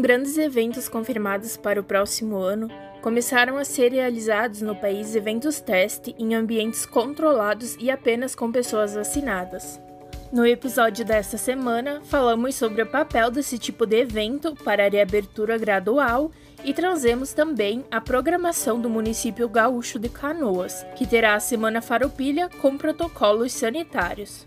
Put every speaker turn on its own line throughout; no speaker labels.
grandes eventos confirmados para o próximo ano, começaram a ser realizados no país eventos teste em ambientes controlados e apenas com pessoas vacinadas. No episódio desta semana, falamos sobre o papel desse tipo de evento para a reabertura gradual e trazemos também a programação do município gaúcho de Canoas, que terá a Semana Farroupilha com protocolos sanitários.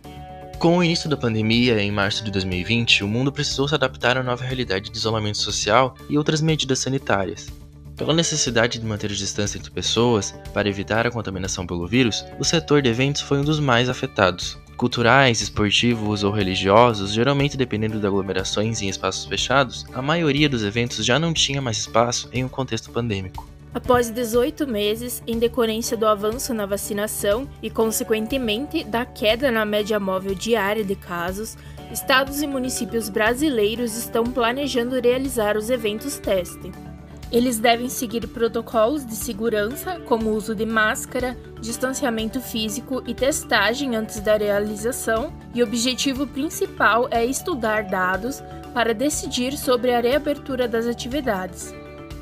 Com o início da pandemia, em março de 2020, o mundo precisou se adaptar à nova realidade de isolamento social e outras medidas sanitárias. Pela necessidade de manter a distância entre pessoas para evitar a contaminação pelo vírus, o setor de eventos foi um dos mais afetados. Culturais, esportivos ou religiosos, geralmente dependendo de aglomerações em espaços fechados, a maioria dos eventos já não tinha mais espaço em um contexto pandêmico.
Após 18 meses, em decorrência do avanço na vacinação e, consequentemente, da queda na média móvel diária de casos, estados e municípios brasileiros estão planejando realizar os eventos teste. Eles devem seguir protocolos de segurança, como uso de máscara, distanciamento físico e testagem antes da realização, e o objetivo principal é estudar dados para decidir sobre a reabertura das atividades.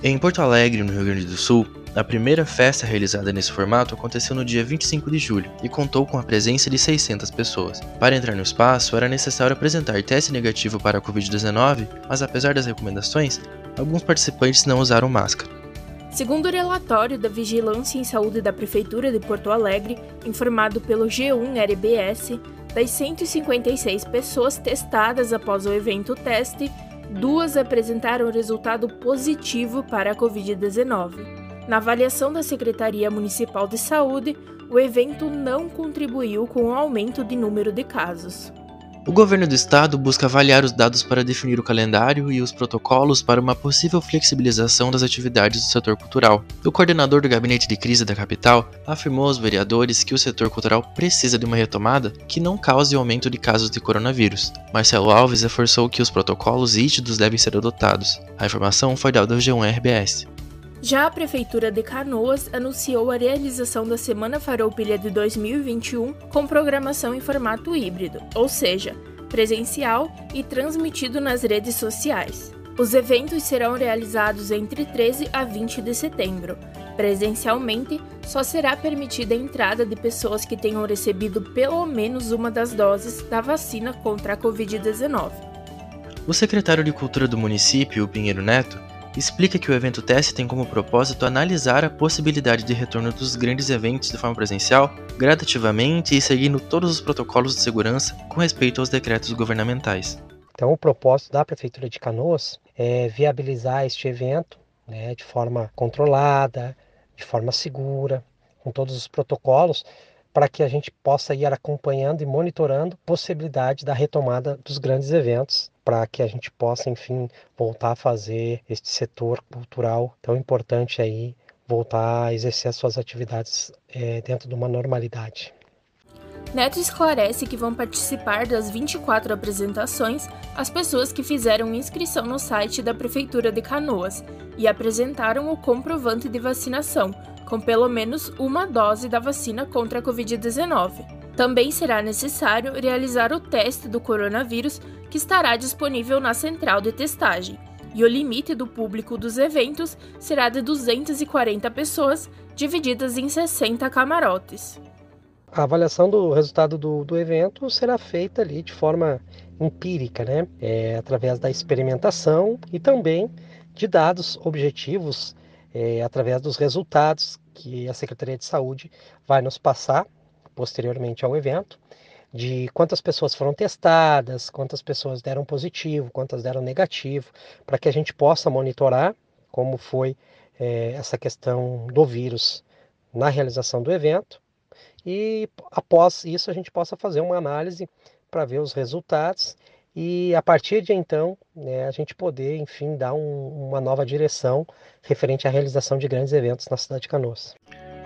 Em Porto Alegre, no Rio Grande do Sul, a primeira festa realizada nesse formato aconteceu no dia 25 de julho e contou com a presença de 600 pessoas. Para entrar no espaço, era necessário apresentar teste negativo para a Covid-19, mas apesar das recomendações, alguns participantes não usaram máscara.
Segundo o relatório da Vigilância em Saúde da Prefeitura de Porto Alegre, informado pelo G1-RBS, das 156 pessoas testadas após o evento teste, duas apresentaram resultado positivo para a Covid-19. Na avaliação da Secretaria Municipal de Saúde, o evento não contribuiu com o aumento de número de casos.
O governo do estado busca avaliar os dados para definir o calendário e os protocolos para uma possível flexibilização das atividades do setor cultural. O coordenador do gabinete de crise da capital afirmou aos vereadores que o setor cultural precisa de uma retomada que não cause aumento de casos de coronavírus. Marcelo Alves reforçou que os protocolos rígidos devem ser adotados. A informação foi dada ao G1 RBS.
Já a Prefeitura de Canoas anunciou a realização da Semana Farroupilha de 2021 com programação em formato híbrido, ou seja, presencial e transmitido nas redes sociais. Os eventos serão realizados entre 13 a 20 de setembro. Presencialmente, só será permitida a entrada de pessoas que tenham recebido pelo menos uma das doses da vacina contra a Covid-19.
O secretário de Cultura do município, Pinheiro Neto, explica que o evento teste tem como propósito analisar a possibilidade de retorno dos grandes eventos de forma presencial, gradativamente e seguindo todos os protocolos de segurança com respeito aos decretos governamentais.
Então, o propósito da Prefeitura de Canoas é viabilizar este evento né, de forma controlada, de forma segura, com todos os protocolos, para que a gente possa ir acompanhando e monitorando a possibilidade da retomada dos grandes eventos para que a gente possa, enfim, voltar a fazer este setor cultural tão importante aí, voltar a exercer as suas atividades é, dentro de uma normalidade.
Neto esclarece que vão participar das 24 apresentações as pessoas que fizeram inscrição no site da Prefeitura de Canoas e apresentaram o comprovante de vacinação, com pelo menos uma dose da vacina contra a Covid-19. Também será necessário realizar o teste do coronavírus que estará disponível na central de testagem, e o limite do público dos eventos será de 240 pessoas, divididas em 60 camarotes.
A avaliação do resultado do, do evento será feita ali de forma empírica, né? É, através da experimentação e também de dados objetivos é, através dos resultados que a Secretaria de Saúde vai nos passar posteriormente ao evento, de quantas pessoas foram testadas, quantas pessoas deram positivo, quantas deram negativo, para que a gente possa monitorar como foi é, essa questão do vírus na realização do evento e após isso a gente possa fazer uma análise para ver os resultados e a partir de então né, a gente poder, enfim, dar um, uma nova direção referente à realização de grandes eventos na cidade de Canoas.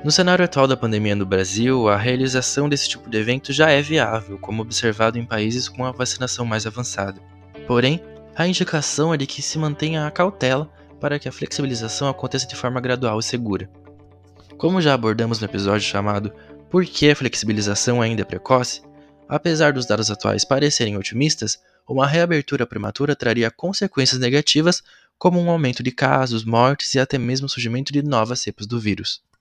No cenário atual da pandemia no Brasil, a realização desse tipo de evento já é viável, como observado em países com a vacinação mais avançada. Porém, a indicação é de que se mantenha a cautela para que a flexibilização aconteça de forma gradual e segura. Como já abordamos no episódio chamado Por que a flexibilização ainda é precoce? Apesar dos dados atuais parecerem otimistas, uma reabertura prematura traria consequências negativas como um aumento de casos, mortes e até mesmo o surgimento de novas cepas do vírus.